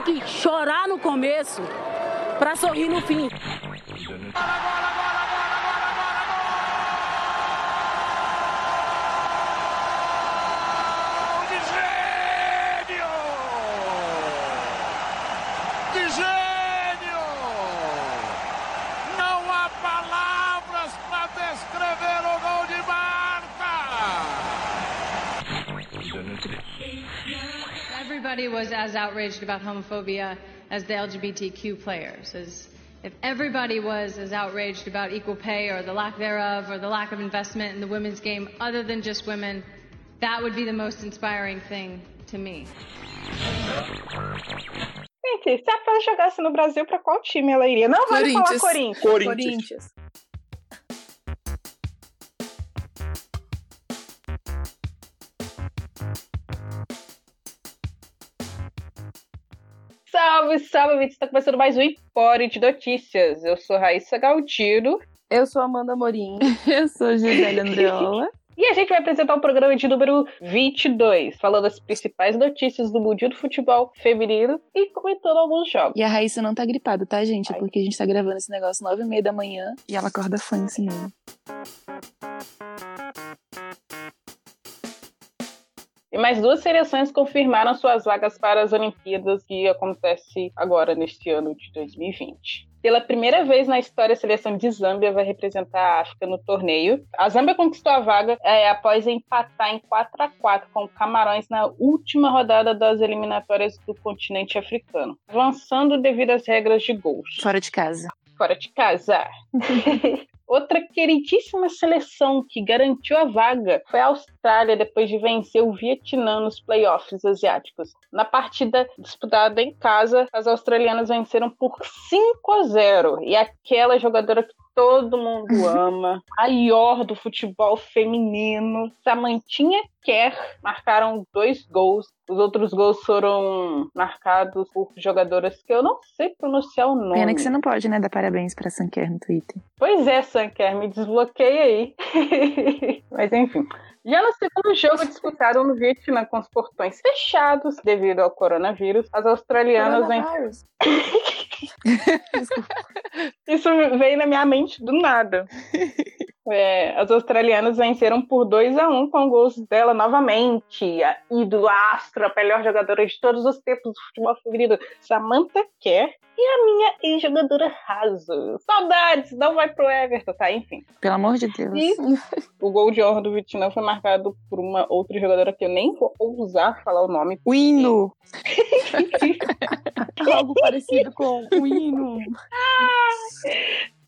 tem que chorar no começo para sorrir no fim. Everybody was as outraged about homophobia as the LGBTQ players. As if everybody was as outraged about equal pay or the lack thereof or the lack of investment in the women's game other than just women, that would be the most inspiring thing to me. Gente, se a Fran jogasse no Brasil, para qual time ela iria? Não vale falar Corinthians. Corinthians. Corinthians. Salve, salve, Vitor! Está começando mais um Empório de Notícias. Eu sou Raíssa Galdino. Eu sou Amanda Morim. Eu sou Gisele Andreola. E a gente vai apresentar o programa de número 22, falando as principais notícias do mundo do futebol feminino e comentando alguns jogos. E a Raíssa não tá gripada, tá, gente? Ai. Porque a gente tá gravando esse negócio nove e meia da manhã e ela acorda fã em cinema. E mais duas seleções confirmaram suas vagas para as Olimpíadas que acontece agora neste ano de 2020. Pela primeira vez na história, a seleção de Zâmbia vai representar a África no torneio. A Zâmbia conquistou a vaga é, após empatar em 4 a 4 com Camarões na última rodada das eliminatórias do continente africano, avançando devido às regras de gols. Fora de casa. Fora de casa. Outra queridíssima seleção que garantiu a vaga foi a Austrália depois de vencer o Vietnã nos playoffs asiáticos. Na partida disputada em casa, as australianas venceram por 5 a 0 e aquela jogadora que todo mundo ama, a Ior do futebol feminino, Samantinha Kerr marcaram dois gols. Os outros gols foram marcados por jogadoras que eu não sei pronunciar o nome. Pena que você não pode, né, dar parabéns pra Sanker no Twitter. Pois é, Sanker, me desbloqueia aí. Mas enfim. Já no segundo jogo disputado no Vietnã com os portões fechados devido ao coronavírus, as australianas Coronavírus. Isso veio na minha mente do nada. É, as australianas venceram por 2 a 1 com gols dela novamente. A ídolo Astra, a melhor jogadora de todos os tempos do futebol feminino, Samantha Kerr. E a minha ex-jogadora Raso. Saudades, não vai pro Everton, tá? Enfim. Pelo amor de Deus. E o gol de honra do Vietnã foi marcado por uma outra jogadora que eu nem vou ousar falar o nome. O hino! Algo parecido com o hino.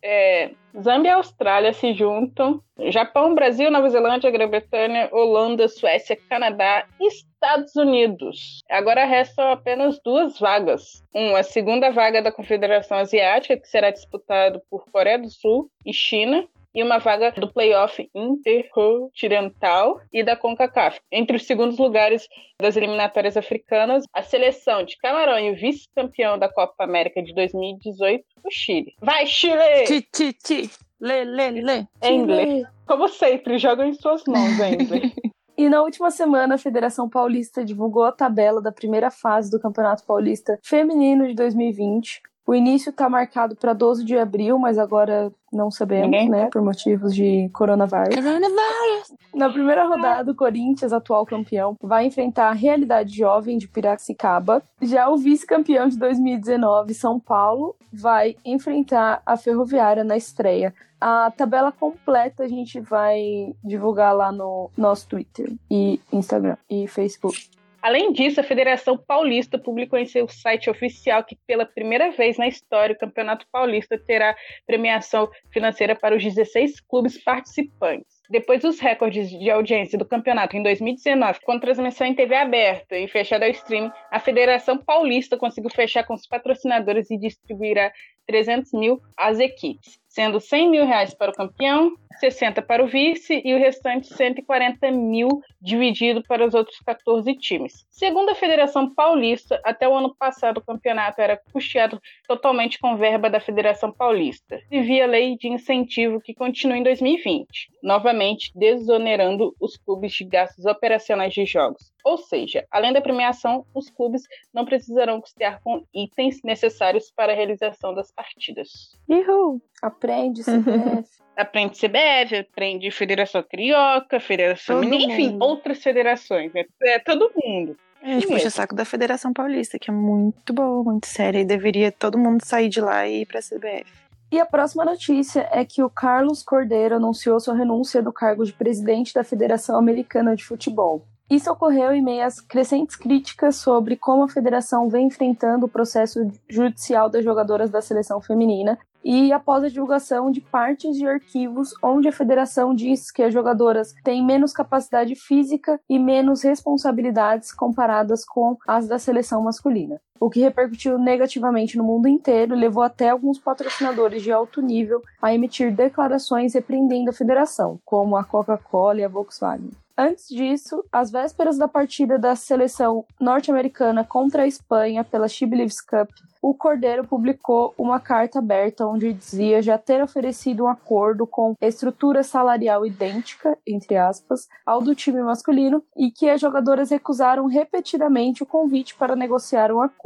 É, Zâmbia e Austrália se juntam. Japão, Brasil, Nova Zelândia, Grã-Bretanha, Holanda, Suécia, Canadá e Estados Unidos. Agora restam apenas duas vagas. Uma, a segunda vaga da Confederação Asiática, que será disputado por Coreia do Sul e China e uma vaga do playoff intercontinental e da CONCACAF. Entre os segundos lugares das eliminatórias africanas, a seleção de Camarão e o vice-campeão da Copa América de 2018, o Chile. Vai, Chile! Ti, ti, ti. Lê, lê, lê. Emble. Como sempre, joga em suas mãos, Emble. E na última semana, a Federação Paulista divulgou a tabela da primeira fase do Campeonato Paulista Feminino de 2020. O início está marcado para 12 de abril, mas agora não sabemos, Ninguém? né? Por motivos de coronavírus. Coronavirus! Na primeira rodada, o Corinthians, atual campeão, vai enfrentar a Realidade Jovem de Piracicaba. Já o vice-campeão de 2019, São Paulo, vai enfrentar a Ferroviária na estreia. A tabela completa a gente vai divulgar lá no nosso Twitter e Instagram e Facebook. Além disso, a Federação Paulista publicou em seu site oficial que, pela primeira vez na história, o Campeonato Paulista terá premiação financeira para os 16 clubes participantes. Depois dos recordes de audiência do campeonato em 2019, com transmissão em TV aberta e fechada ao streaming, a Federação Paulista conseguiu fechar com os patrocinadores e distribuirá 300 mil às equipes. Sendo 100 mil reais para o campeão, 60 para o vice e o restante 140 mil dividido para os outros 14 times. Segundo a Federação Paulista, até o ano passado o campeonato era custeado totalmente com verba da Federação Paulista e via lei de incentivo que continua em 2020, novamente desonerando os clubes de gastos operacionais de jogos. Ou seja, além da premiação, os clubes não precisarão custear com itens necessários para a realização das partidas. Uhul! Aprende, CBF. aprende CBF, aprende Federação Carioca, Federação Todo Mineira, enfim, outras federações. né? É todo mundo. A gente puxa mesmo. saco da Federação Paulista, que é muito boa, muito séria, e deveria todo mundo sair de lá e ir pra CBF. E a próxima notícia é que o Carlos Cordeiro anunciou sua renúncia do cargo de presidente da Federação Americana de Futebol. Isso ocorreu em meio às crescentes críticas sobre como a federação vem enfrentando o processo judicial das jogadoras da seleção feminina e após a divulgação de partes de arquivos onde a federação diz que as jogadoras têm menos capacidade física e menos responsabilidades comparadas com as da seleção masculina. O que repercutiu negativamente no mundo inteiro e levou até alguns patrocinadores de alto nível a emitir declarações repreendendo a federação, como a Coca-Cola e a Volkswagen. Antes disso, às vésperas da partida da seleção norte-americana contra a Espanha pela She Believes Cup, o Cordeiro publicou uma carta aberta onde dizia já ter oferecido um acordo com estrutura salarial idêntica, entre aspas, ao do time masculino e que as jogadoras recusaram repetidamente o convite para negociar um acordo.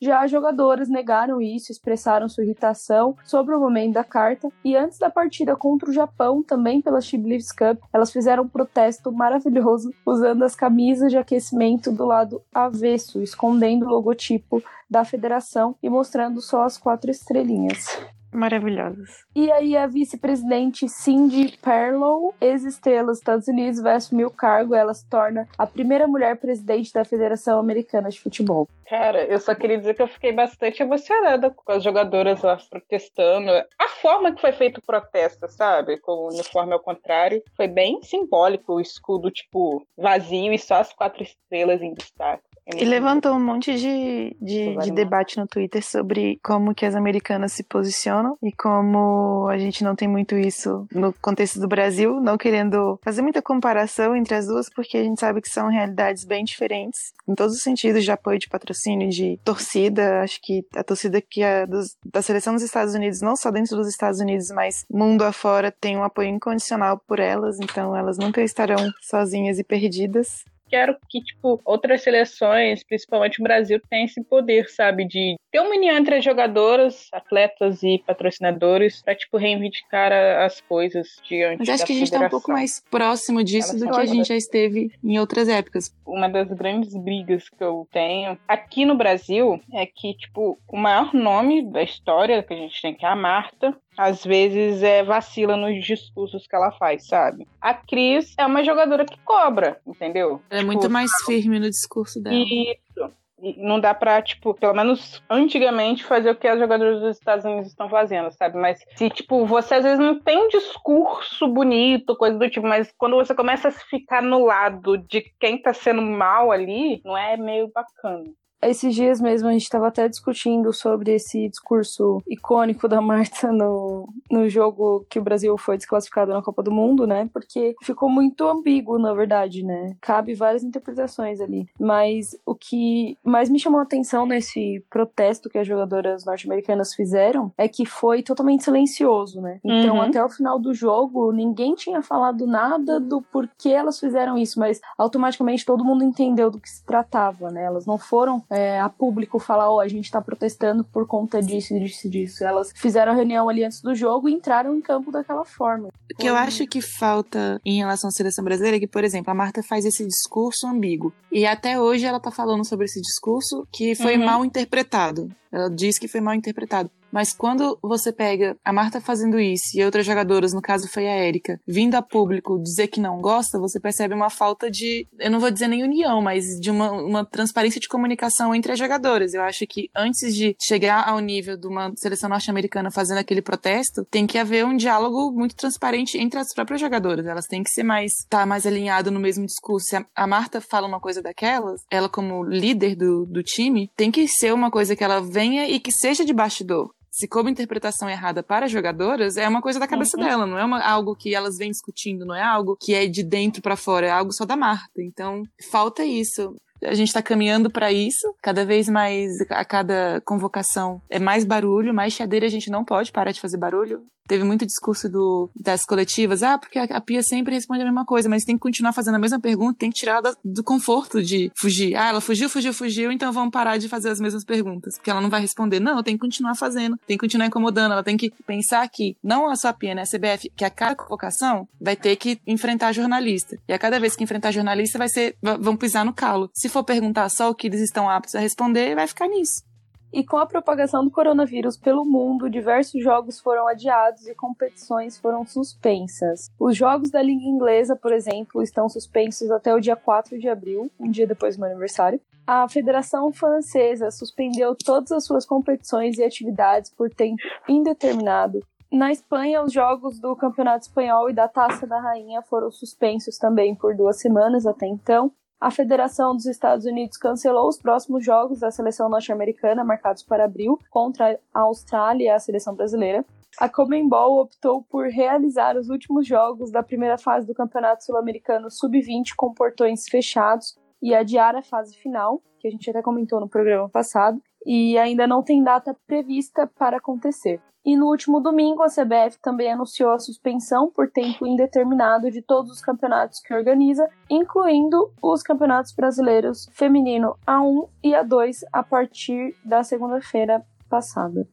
Já as jogadoras negaram isso, expressaram sua irritação sobre o momento da carta e antes da partida contra o Japão, também pela She Believes Cup, elas fizeram um protesto maravilhoso usando as camisas de aquecimento do lado avesso, escondendo o logotipo da federação e mostrando só as quatro estrelinhas. Maravilhosos. E aí a vice-presidente Cindy Perlow, ex-estrela dos Estados Unidos, vai assumir o cargo. Ela se torna a primeira mulher presidente da Federação Americana de Futebol. Cara, eu só queria dizer que eu fiquei bastante emocionada com as jogadoras lá protestando. A forma que foi feito o protesto, sabe? Com o uniforme ao contrário, foi bem simbólico. O escudo, tipo, vazio e só as quatro estrelas em destaque. É E levantou um monte de, de, de debate no Twitter sobre como que as americanas se posicionam e como a gente não tem muito isso no contexto do Brasil, não querendo fazer muita comparação entre as duas, porque a gente sabe que são realidades bem diferentes, em todos os sentidos de apoio, de patrocínio, de torcida. Acho que a torcida que é dos- da seleção dos Estados Unidos, não só dentro dos Estados Unidos, mas mundo afora, tem um apoio incondicional por elas, então elas nunca estarão sozinhas e perdidas. Quero que, tipo, outras seleções, principalmente o Brasil, tenham esse poder, sabe? De ter uma união entre as jogadoras, atletas e patrocinadores pra, tipo, reivindicar a- as coisas diante Mas acho que a gente tá um pouco mais próximo disso Elas do que a gente já esteve em outras épocas. uma das grandes brigas que eu tenho aqui no Brasil é que, tipo, o maior nome da história que a gente tem, que é a Marta, às vezes é vacila nos discursos que ela faz, sabe? A Cris é uma jogadora que cobra, entendeu? Ela é Tipo, muito mais firme no discurso dela. Isso. E não dá pra, tipo, pelo menos antigamente, fazer o que as jogadoras dos Estados Unidos estão fazendo, sabe? Mas se, tipo, você às vezes não tem um discurso bonito, coisa do tipo, mas quando você começa a ficar no lado de quem tá sendo mal ali, não é meio bacana. Esses dias mesmo a gente estava até discutindo sobre esse discurso icônico da Marta no, no jogo que o Brasil foi desclassificado na Copa do Mundo, né? Porque ficou muito ambíguo, na verdade, né? Cabe várias interpretações ali. Mas o que mais me chamou a atenção nesse protesto que as jogadoras norte-americanas fizeram é que foi totalmente silencioso, né? Então, Uhum. até o final do jogo, ninguém tinha falado nada do porquê elas fizeram isso, mas automaticamente todo mundo entendeu do que se tratava, né? Elas não foram é, a público falar, ó, a gente tá protestando por conta disso, disso, disso. Elas fizeram a reunião ali antes do jogo e entraram em campo daquela forma. O que eu acho que falta em relação à seleção brasileira é que, por exemplo, a Marta faz esse discurso ambíguo. E até hoje ela tá falando sobre esse discurso que foi Uhum. mal interpretado. Ela diz que foi mal interpretado. Mas quando você pega a Marta fazendo isso e outras jogadoras, no caso foi a Érica, vindo a público dizer que não gosta, você percebe uma falta de, eu não vou dizer nem união, mas de uma, uma transparência de comunicação entre as jogadoras. Eu acho que antes de chegar ao nível de uma seleção norte-americana fazendo aquele protesto, tem que haver um diálogo muito transparente entre as próprias jogadoras. Elas têm que ser mais, estar mais alinhado no mesmo discurso. Se a, a Marta fala uma coisa daquelas, ela como líder do, do time, tem que ser uma coisa que ela venha e que seja de bastidor. Se como interpretação errada para jogadoras, é uma coisa da cabeça uhum. dela, não é uma, algo que elas vêm discutindo, não é algo que é de dentro para fora, é algo só da Marta. Então, falta isso a gente está caminhando para isso. Cada vez mais, a cada convocação, é mais barulho, mais chadeira. A gente não pode parar de fazer barulho. Teve muito discurso do, das coletivas, ah, porque a, Pia sempre responde a mesma coisa, mas tem que continuar fazendo a mesma pergunta, tem que tirar da, do conforto de fugir. Ah, ela fugiu, fugiu, fugiu, então vamos parar de fazer as mesmas perguntas, porque ela não vai responder. Não, tem que continuar fazendo, tem que continuar incomodando, ela tem que pensar que não a Pia, né, a CBF, que a cada convocação vai ter que enfrentar jornalista. E a cada vez que enfrentar jornalista vai ser, vão pisar no calo. Se for perguntar só o que eles estão aptos a responder, vai ficar nisso. E com a propagação do coronavírus pelo mundo, diversos jogos foram adiados e competições foram suspensas. Os jogos da Liga Inglesa, por exemplo, estão suspensos até o dia 4 de abril, um dia depois do meu aniversário. A Federação Francesa suspendeu todas as suas competições e atividades por tempo indeterminado. Na Espanha, os jogos do Campeonato Espanhol e da Taça da Rainha foram suspensos também por duas semanas até então a Federação dos Estados Unidos cancelou os próximos jogos da seleção norte-americana, marcados para abril, contra a Austrália e a seleção brasileira. A Comembol optou por realizar os últimos jogos da primeira fase do Campeonato Sul-Americano Sub-20 com portões fechados e adiar a fase final, que a gente até comentou no programa passado, e ainda não tem data prevista para acontecer. E no último domingo, a CBF também anunciou a suspensão por tempo indeterminado de todos os campeonatos que organiza, incluindo os campeonatos brasileiros feminino A1 e A2 a partir da segunda-feira passada.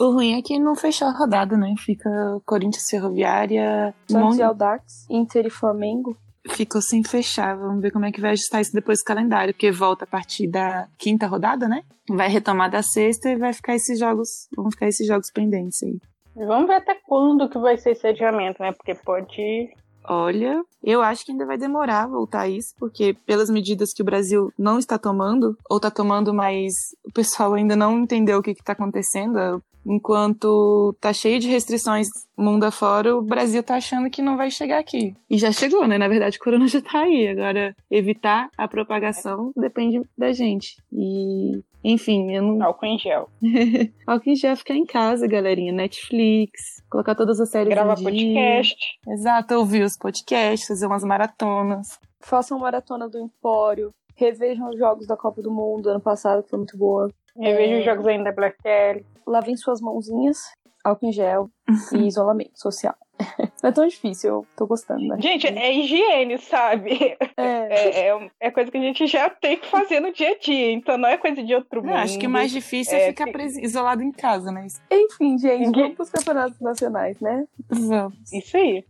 O ruim é que não fechou a rodada, né? Fica Corinthians Ferroviária, Santos Mon... e Aldax, Inter e Flamengo ficou sem fechar. Vamos ver como é que vai ajustar isso depois do calendário, porque volta a partir da quinta rodada, né? Vai retomar da sexta e vai ficar esses jogos, vão ficar esses jogos pendentes aí. Vamos ver até quando que vai ser esse adiamento, né? Porque pode Olha, eu acho que ainda vai demorar voltar isso, porque pelas medidas que o Brasil não está tomando, ou está tomando, mas o pessoal ainda não entendeu o que está acontecendo. Enquanto tá cheio de restrições mundo afora, o Brasil tá achando que não vai chegar aqui. E já chegou, né? Na verdade, o corona já tá aí. Agora, evitar a propagação depende da gente. E, enfim, eu não. Álcool em gel. Álcool em gel ficar em casa, galerinha. Netflix, colocar todas as séries Gravar podcast. Exato, ouvir os podcasts, fazer umas maratonas. Façam maratona do Empório. Revejam os jogos da Copa do Mundo ano passado, que foi muito boa. Revejo é... os jogos ainda Black Kelly. Lavem suas mãozinhas, álcool em gel e isolamento social. Não é tão difícil, eu tô gostando, né? Gente, é higiene, sabe? É. É, é, é, coisa que a gente já tem que fazer no dia a dia, então não é coisa de outro mundo. acho que o mais difícil é, é ficar isolado em casa, né? Enfim, gente, Ninguém... vamos pros campeonatos nacionais, né? Vamos. Isso aí.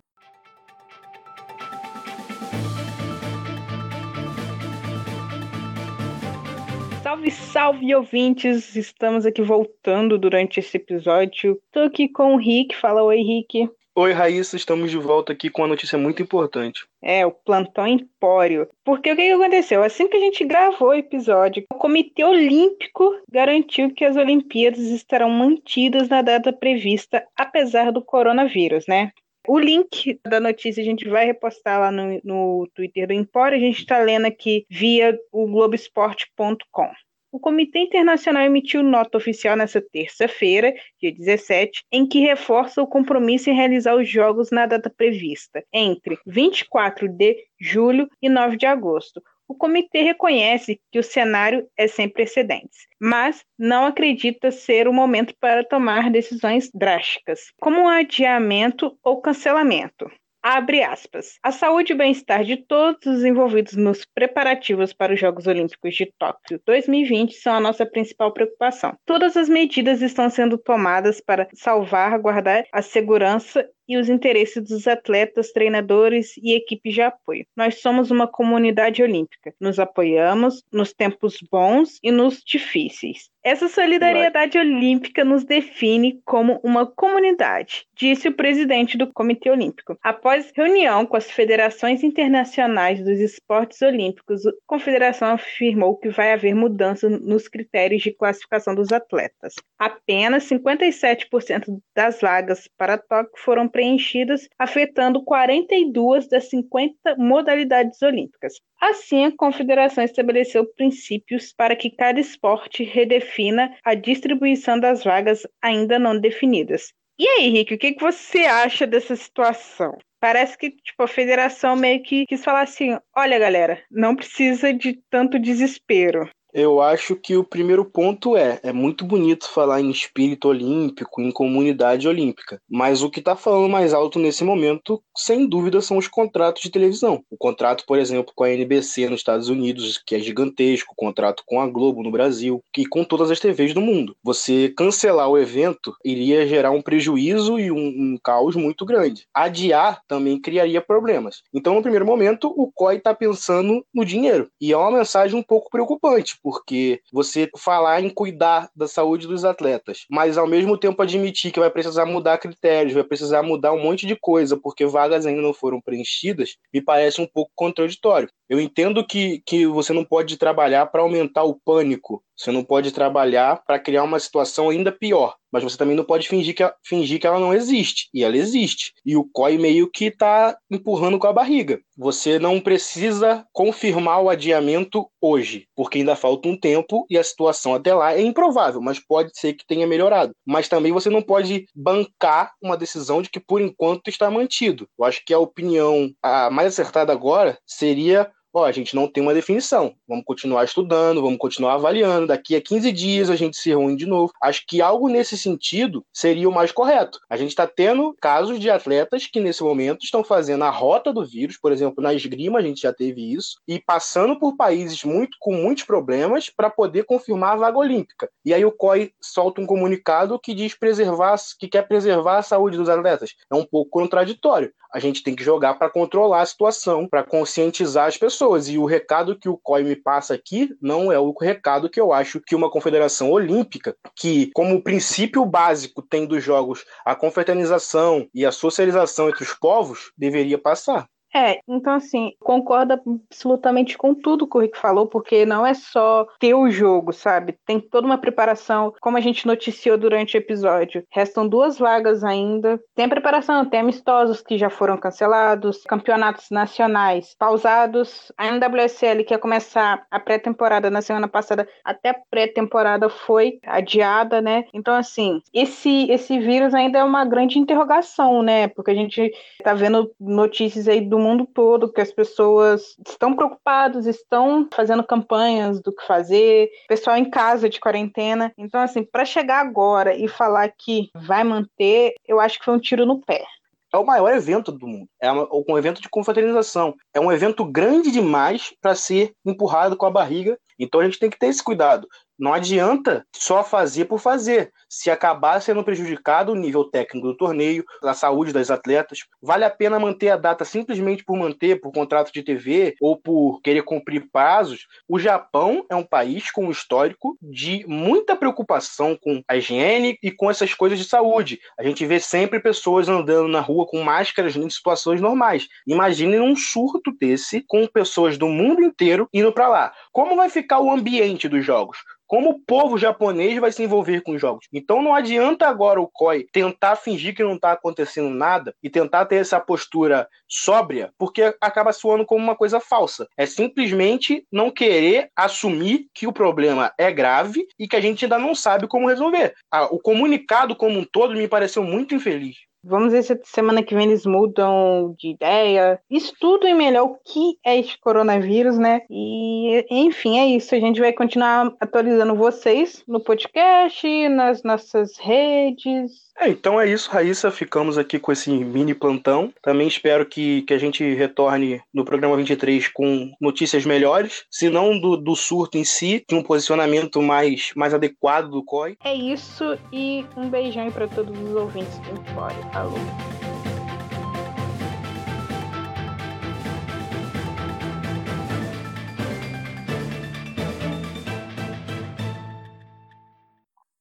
Salve, salve ouvintes! Estamos aqui voltando durante esse episódio. Tô aqui com o Rick. Fala oi, Rick. Oi, Raíssa, estamos de volta aqui com uma notícia muito importante. É, o plantão Empório. Porque o que, aconteceu? Assim que a gente gravou o episódio, o Comitê Olímpico garantiu que as Olimpíadas estarão mantidas na data prevista, apesar do coronavírus, né? O link da notícia a gente vai repostar lá no, no Twitter do Empório. A gente está lendo aqui via o Globoesporte.com. O Comitê Internacional emitiu nota oficial nesta terça-feira, dia 17, em que reforça o compromisso em realizar os Jogos na data prevista, entre 24 de julho e 9 de agosto, o comitê reconhece que o cenário é sem precedentes, mas não acredita ser o momento para tomar decisões drásticas, como um adiamento ou cancelamento. Abre aspas. A saúde e bem-estar de todos os envolvidos nos preparativos para os Jogos Olímpicos de Tóquio 2020 são a nossa principal preocupação. Todas as medidas estão sendo tomadas para salvaguardar a segurança e os interesses dos atletas, treinadores e equipes de apoio. Nós somos uma comunidade olímpica. Nos apoiamos nos tempos bons e nos difíceis. Essa solidariedade olímpica nos define como uma comunidade, disse o presidente do Comitê Olímpico. Após reunião com as federações internacionais dos esportes olímpicos, a confederação afirmou que vai haver mudança nos critérios de classificação dos atletas. Apenas 57% das vagas para Tóquio foram preenchidas, afetando 42 das 50 modalidades olímpicas. Assim, a confederação estabeleceu princípios para que cada esporte redefina a distribuição das vagas ainda não definidas. E aí, Rick, o que, que você acha dessa situação? Parece que tipo, a federação meio que quis falar assim: olha, galera, não precisa de tanto desespero. Eu acho que o primeiro ponto é, é muito bonito falar em espírito olímpico, em comunidade olímpica, mas o que está falando mais alto nesse momento, sem dúvida, são os contratos de televisão. O contrato, por exemplo, com a NBC nos Estados Unidos, que é gigantesco, o contrato com a Globo no Brasil, e com todas as TVs do mundo. Você cancelar o evento iria gerar um prejuízo e um, um caos muito grande. Adiar também criaria problemas. Então, no primeiro momento, o COI está pensando no dinheiro, e é uma mensagem um pouco preocupante porque você falar em cuidar da saúde dos atletas, mas ao mesmo tempo admitir que vai precisar mudar critérios, vai precisar mudar um monte de coisa, porque vagas ainda não foram preenchidas, me parece um pouco contraditório. Eu entendo que, que você não pode trabalhar para aumentar o pânico, você não pode trabalhar para criar uma situação ainda pior, mas você também não pode fingir que, fingir que ela não existe, e ela existe. E o COI meio que está empurrando com a barriga. Você não precisa confirmar o adiamento hoje, porque ainda falta um tempo e a situação até lá é improvável, mas pode ser que tenha melhorado. Mas também você não pode bancar uma decisão de que por enquanto está mantido. Eu acho que a opinião a mais acertada agora seria ó, a gente não tem uma definição. Vamos continuar estudando, vamos continuar avaliando. Daqui a 15 dias a gente se reúne de novo. Acho que algo nesse sentido seria o mais correto. A gente está tendo casos de atletas que nesse momento estão fazendo a rota do vírus, por exemplo, na esgrima a gente já teve isso, e passando por países muito com muitos problemas para poder confirmar a vaga olímpica. E aí o COI solta um comunicado que diz preservar, que quer preservar a saúde dos atletas. É um pouco contraditório. A gente tem que jogar para controlar a situação, para conscientizar as pessoas pessoas. E o recado que o COI me passa aqui não é o recado que eu acho que uma confederação olímpica, que como princípio básico tem dos jogos a confraternização e a socialização entre os povos, deveria passar. É, então assim, concordo absolutamente com tudo que o Rick falou, porque não é só ter o jogo, sabe? Tem toda uma preparação, como a gente noticiou durante o episódio. Restam duas vagas ainda. Tem a preparação, tem amistosos que já foram cancelados, campeonatos nacionais pausados. A NWSL que ia começar a pré-temporada na semana passada, até a pré-temporada foi adiada, né? Então assim, esse esse vírus ainda é uma grande interrogação, né? Porque a gente tá vendo notícias aí do do mundo todo, que as pessoas estão preocupadas, estão fazendo campanhas do que fazer, pessoal em casa de quarentena. Então, assim, para chegar agora e falar que vai manter, eu acho que foi um tiro no pé é o maior evento do mundo. É um evento de confraternização. É um evento grande demais para ser empurrado com a barriga. Então a gente tem que ter esse cuidado. Não adianta só fazer por fazer. Se acabar sendo prejudicado o nível técnico do torneio, a saúde das atletas, vale a pena manter a data simplesmente por manter, por contrato de TV ou por querer cumprir prazos. O Japão é um país com um histórico de muita preocupação com a higiene e com essas coisas de saúde. A gente vê sempre pessoas andando na rua com máscaras em situações normais. Imagine um surto desse com pessoas do mundo inteiro indo para lá. Como vai ficar o ambiente dos jogos? Como o povo japonês vai se envolver com os jogos. Então não adianta agora o COI tentar fingir que não está acontecendo nada e tentar ter essa postura sóbria, porque acaba soando como uma coisa falsa. É simplesmente não querer assumir que o problema é grave e que a gente ainda não sabe como resolver. Ah, o comunicado como um todo me pareceu muito infeliz. Vamos ver se semana que vem eles mudam de ideia. Estudem melhor o que é este coronavírus, né? E, enfim, é isso. A gente vai continuar atualizando vocês no podcast, nas nossas redes. É, então é isso, Raíssa. Ficamos aqui com esse mini plantão. Também espero que, que a gente retorne no programa 23 com notícias melhores, se não do, do surto em si, de um posicionamento mais, mais adequado do COI. É isso e um beijão para todos os ouvintes do Fora. Falou.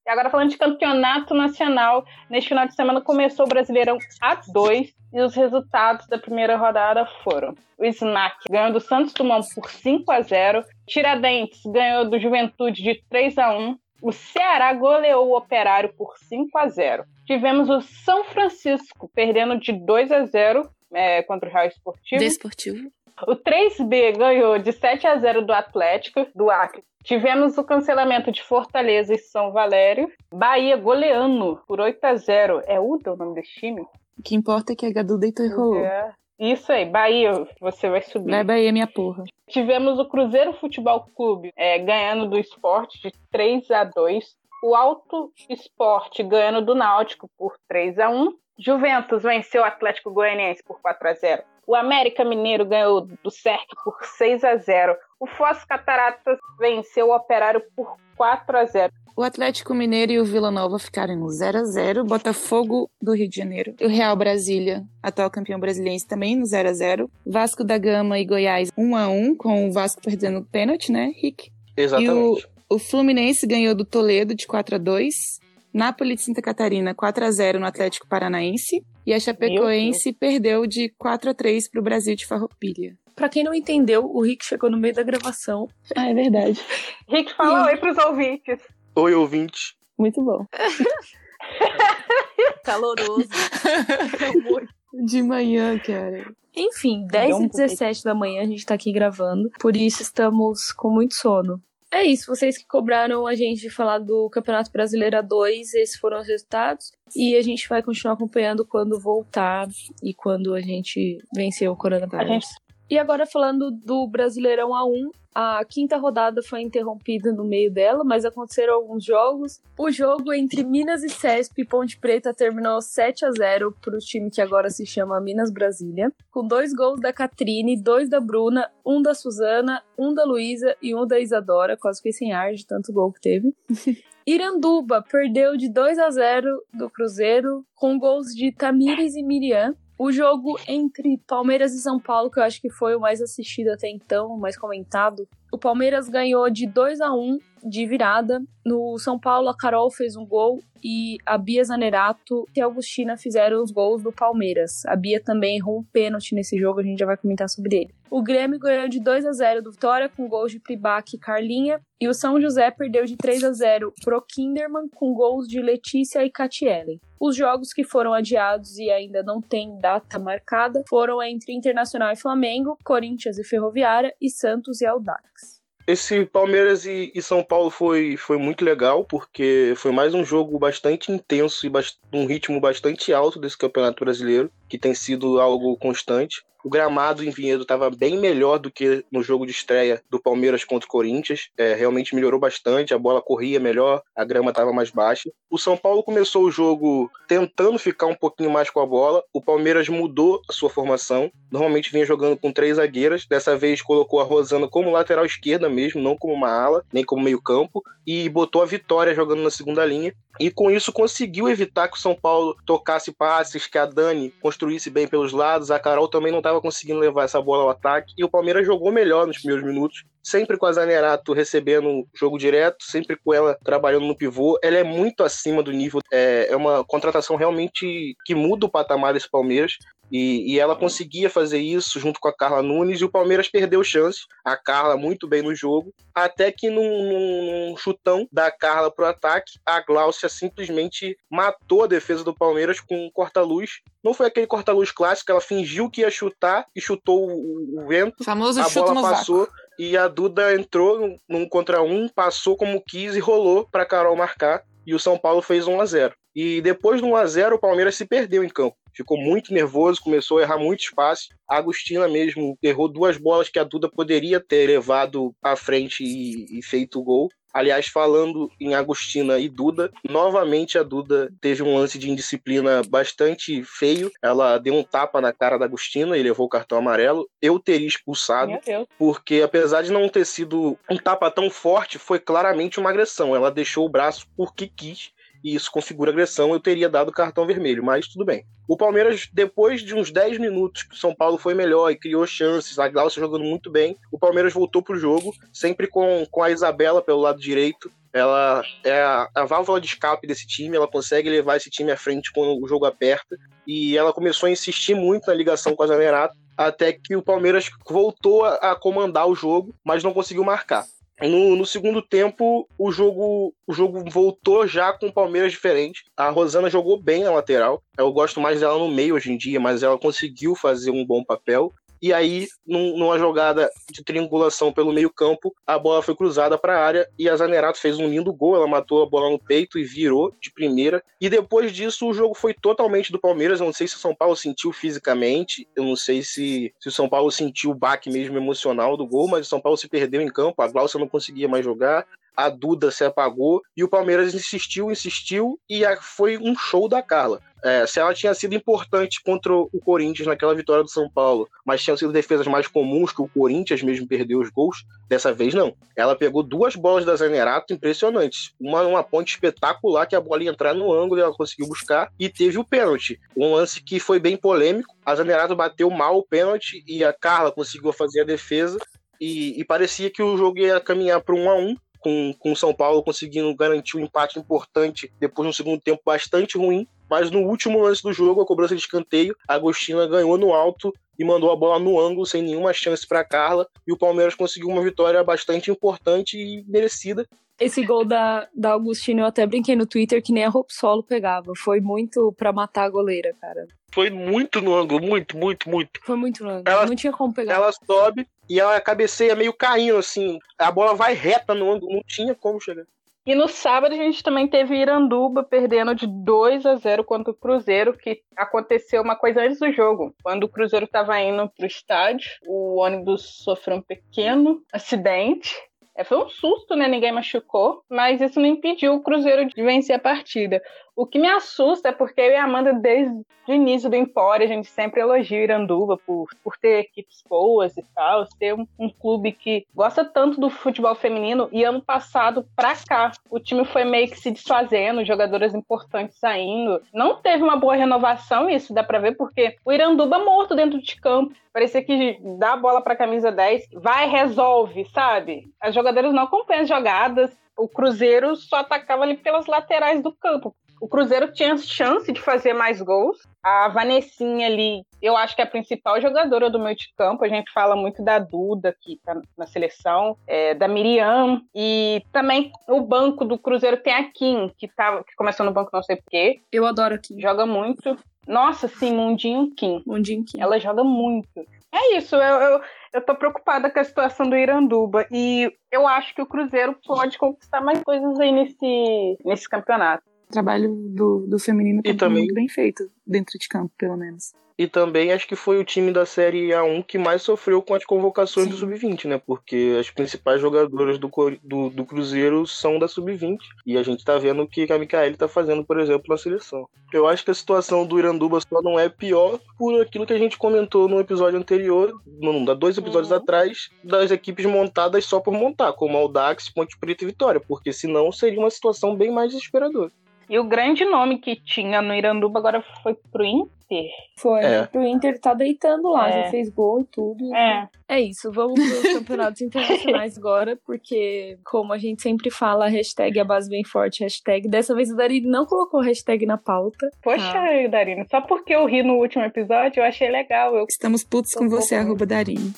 Agora falando de campeonato nacional, neste final de semana começou o Brasileirão A2 e os resultados da primeira rodada foram: o Snack ganhou do Santos Dumont por 5 a 0, Tiradentes ganhou do Juventude de 3 a 1, o Ceará goleou o Operário por 5 a 0. Tivemos o São Francisco perdendo de 2 a 0 é, contra o Real Esportivo. Desportivo. O 3B ganhou de 7 a 0 do Atlético, do Acre. Tivemos o cancelamento de Fortaleza e São Valério. Bahia goleando por 8 a 0 É Uda o nome desse time? O que importa é que a Gadu deitou e rolou. É. Isso aí, Bahia, você vai subir. Vai Bahia, minha porra. Tivemos o Cruzeiro Futebol Clube é, ganhando do esporte de 3 a 2 O Alto Esporte ganhando do Náutico por 3 a 1 Juventus venceu o Atlético Goianiense por 4 a 0 O América Mineiro ganhou do CERC por 6 a 0 O Foz Cataratas venceu o Operário por 4 a 0 O Atlético Mineiro e o Vila Nova ficaram no 0 a 0 Botafogo do Rio de Janeiro. O Real Brasília, atual campeão brasileiro, também no 0 a 0 Vasco da Gama e Goiás 1 a 1 com o Vasco perdendo o pênalti, né, Rick? Exatamente. O, Fluminense ganhou do Toledo de 4 a 2 Nápoles de Santa Catarina 4 a 0 no Atlético Paranaense. E a Chapecoense perdeu de 4 a 3 para o Brasil de Farroupilha. Pra quem não entendeu, o Rick chegou no meio da gravação. Ah, é verdade. Rick, fala oi pros ouvintes. Oi, ouvinte. Muito bom. Caloroso. De manhã, cara. Enfim, 10 Deu um e 17 da manhã a gente tá aqui gravando. Por isso estamos com muito sono. É isso, vocês que cobraram a gente de falar do Campeonato Brasileiro A2, esses foram os resultados. E a gente vai continuar acompanhando quando voltar e quando a gente vencer o coronavírus. A gente- E agora falando do Brasileirão A1, a quinta rodada foi interrompida no meio dela, mas aconteceram alguns jogos. O jogo entre Minas e Cesp e Ponte Preta terminou 7 a 0 para o time que agora se chama Minas Brasília, com dois gols da Catrine, dois da Bruna, um da Suzana, um da Luísa e um da Isadora, quase fiquei sem ar de tanto gol que teve. Iranduba perdeu de 2 a 0 do Cruzeiro, com gols de Tamires e Miriam. O jogo entre Palmeiras e São Paulo, que eu acho que foi o mais assistido até então, o mais comentado. O Palmeiras ganhou de 2 a 1 de virada. No São Paulo, a Carol fez um gol e a Bia Zanerato e a Augustina fizeram os gols do Palmeiras. A Bia também errou um pênalti nesse jogo, a gente já vai comentar sobre ele. O Grêmio ganhou de 2 a 0 do Vitória com gols de Pribac e Carlinha. E o São José perdeu de 3 a 0 pro Kinderman com gols de Letícia e Catielen. Os jogos que foram adiados e ainda não tem data marcada foram entre Internacional e Flamengo, Corinthians e Ferroviária e Santos e Audax. Esse Palmeiras e, e São Paulo foi, foi muito legal, porque foi mais um jogo bastante intenso e bast um ritmo bastante alto desse Campeonato Brasileiro, que tem sido algo constante. O gramado em Vinhedo estava bem melhor do que no jogo de estreia do Palmeiras contra o Corinthians. É, realmente melhorou bastante, a bola corria melhor, a grama estava mais baixa. O São Paulo começou o jogo tentando ficar um pouquinho mais com a bola. O Palmeiras mudou a sua formação. Normalmente vinha jogando com três zagueiras. Dessa vez colocou a Rosana como lateral esquerda mesmo, não como uma ala, nem como meio-campo. E botou a Vitória jogando na segunda linha. E com isso conseguiu evitar que o São Paulo tocasse passes, que a Dani construísse bem pelos lados. A Carol também não estava conseguindo levar essa bola ao ataque. E o Palmeiras jogou melhor nos primeiros minutos. Sempre com a Zanerato recebendo jogo direto, sempre com ela trabalhando no pivô. Ela é muito acima do nível. É, é uma contratação realmente que muda o patamar desse Palmeiras. E, e, ela conseguia fazer isso junto com a Carla Nunes e o Palmeiras perdeu chance. A Carla muito bem no jogo, até que num, num, num chutão da Carla pro ataque, a Gláucia simplesmente matou a defesa do Palmeiras com um corta-luz. Não foi aquele corta-luz clássico, ela fingiu que ia chutar e chutou o, o vento. O famoso a bola no passou vácuo. e a Duda entrou num, num contra um, passou como quis e rolou para Carol marcar. E o São Paulo fez 1 a 0 E depois do 1 a 0 o Palmeiras se perdeu em campo ficou muito nervoso, começou a errar muito espaço. A Agostina mesmo errou duas bolas que a Duda poderia ter levado à frente e, e feito o gol. Aliás, falando em Agostina e Duda, novamente a Duda teve um lance de indisciplina bastante feio. Ela deu um tapa na cara da Agostina e levou o cartão amarelo. Eu teria expulsado, porque apesar de não ter sido um tapa tão forte, foi claramente uma agressão. Ela deixou o braço porque quis e isso configura agressão, eu teria dado cartão vermelho, mas tudo bem. O Palmeiras, depois de uns 10 minutos que o São Paulo foi melhor e criou chances, a Glaucia jogando muito bem, o Palmeiras voltou pro jogo, sempre com, com a Isabela pelo lado direito. Ela é a, a válvula de escape desse time, ela consegue levar esse time à frente quando o jogo aperta. E ela começou a insistir muito na ligação com a Zanerato, até que o Palmeiras voltou a, a comandar o jogo, mas não conseguiu marcar. No, no, segundo tempo, o jogo, o jogo voltou já com o Palmeiras diferente. A Rosana jogou bem na lateral. Eu gosto mais dela no meio hoje em dia, mas ela conseguiu fazer um bom papel. E aí, num, numa jogada de triangulação pelo meio-campo, a bola foi cruzada para a área e a Zanerato fez um lindo gol. Ela matou a bola no peito e virou de primeira. E depois disso, o jogo foi totalmente do Palmeiras. Eu não sei se o São Paulo sentiu fisicamente, eu não sei se, se o São Paulo sentiu o baque mesmo emocional do gol, mas o São Paulo se perdeu em campo. A Glaucia não conseguia mais jogar a Duda se apagou e o Palmeiras insistiu, insistiu e foi um show da Carla. É, se ela tinha sido importante contra o Corinthians naquela vitória do São Paulo, mas tinham sido defesas mais comuns que o Corinthians mesmo perdeu os gols, dessa vez não. Ela pegou duas bolas da Zanerato impressionantes. Uma uma ponte espetacular que a bola ia entrar no ângulo e ela conseguiu buscar e teve o pênalti. Um lance que foi bem polêmico. A Zanerato bateu mal o pênalti e a Carla conseguiu fazer a defesa e, e, parecia que o jogo ia caminhar para um a um, com, com o São Paulo conseguindo garantir um empate importante depois de um segundo tempo bastante ruim. Mas no último lance do jogo, a cobrança de escanteio, a Agostina ganhou no alto e mandou a bola no ângulo sem nenhuma chance para Carla. E o Palmeiras conseguiu uma vitória bastante importante e merecida. Esse gol da, da Augustina eu até brinquei no Twitter que nem a Solo pegava. Foi muito para matar a goleira, cara. Foi muito no ângulo, muito, muito, muito. Foi muito no ângulo. Ela, não tinha como pegar. Ela sobe e ela cabeceia meio caindo, assim. A bola vai reta no ângulo, não tinha como chegar. E no sábado a gente também teve Iranduba perdendo de 2 a 0 contra o Cruzeiro, que aconteceu uma coisa antes do jogo. Quando o Cruzeiro estava indo para o estádio, o ônibus sofreu um pequeno acidente é, foi um susto, né? Ninguém machucou, mas isso não impediu o Cruzeiro de vencer a partida. O que me assusta é porque eu e a Amanda, desde o início do Empório, a gente sempre elogia o Iranduba por, por ter equipes boas e tal, ser um, um, clube que gosta tanto do futebol feminino. E ano passado, pra cá, o time foi meio que se desfazendo, jogadoras importantes saindo. Não teve uma boa renovação, isso dá pra ver, porque o Iranduba morto dentro de campo. Parecia que dá a bola pra camisa 10, vai, resolve, sabe? As jogadoras não acompanham as jogadas. O Cruzeiro só atacava ali pelas laterais do campo o Cruzeiro tinha chance de fazer mais gols. A Vanessinha ali, eu acho que é a principal jogadora do meio de campo. A gente fala muito da Duda aqui tá na seleção, é, da Miriam. E também o banco do Cruzeiro tem a Kim, que, tá, que começou no banco não sei porquê. Eu adoro a Kim. Joga muito. Nossa, sim, Mundinho Kim. Mundinho Kim. Ela joga muito. É isso, eu, eu, eu tô preocupada com a situação do Iranduba. E eu acho que o Cruzeiro pode conquistar mais coisas aí nesse, nesse campeonato. Trabalho do, do feminino tá também... muito bem feito, dentro de campo, pelo menos. E também acho que foi o time da Série A1 que mais sofreu com as convocações Sim. do Sub-20, né? Porque as principais jogadoras do, do, do, Cruzeiro são da Sub-20. E a gente tá vendo o que a Micaele tá fazendo, por exemplo, na seleção. Eu acho que a situação do Iranduba só não é pior por aquilo que a gente comentou no episódio anterior, não, dois episódios uhum. atrás, das equipes montadas só por montar, como Aldax, Ponte Preta e Vitória. Porque senão seria uma situação bem mais desesperadora. E o grande nome que tinha no Iranduba agora foi pro Inter. Foi, é. pro Inter tá deitando lá, é. já fez gol e tudo. É. É isso, vamos pros campeonatos internacionais agora, porque, como a gente sempre fala, a hashtag é a base bem forte, hashtag. Dessa vez o Darine não colocou hashtag na pauta. Poxa, ah. Darine, só porque eu ri no último episódio, eu achei legal. Eu... Estamos putos com você, arroba Darine.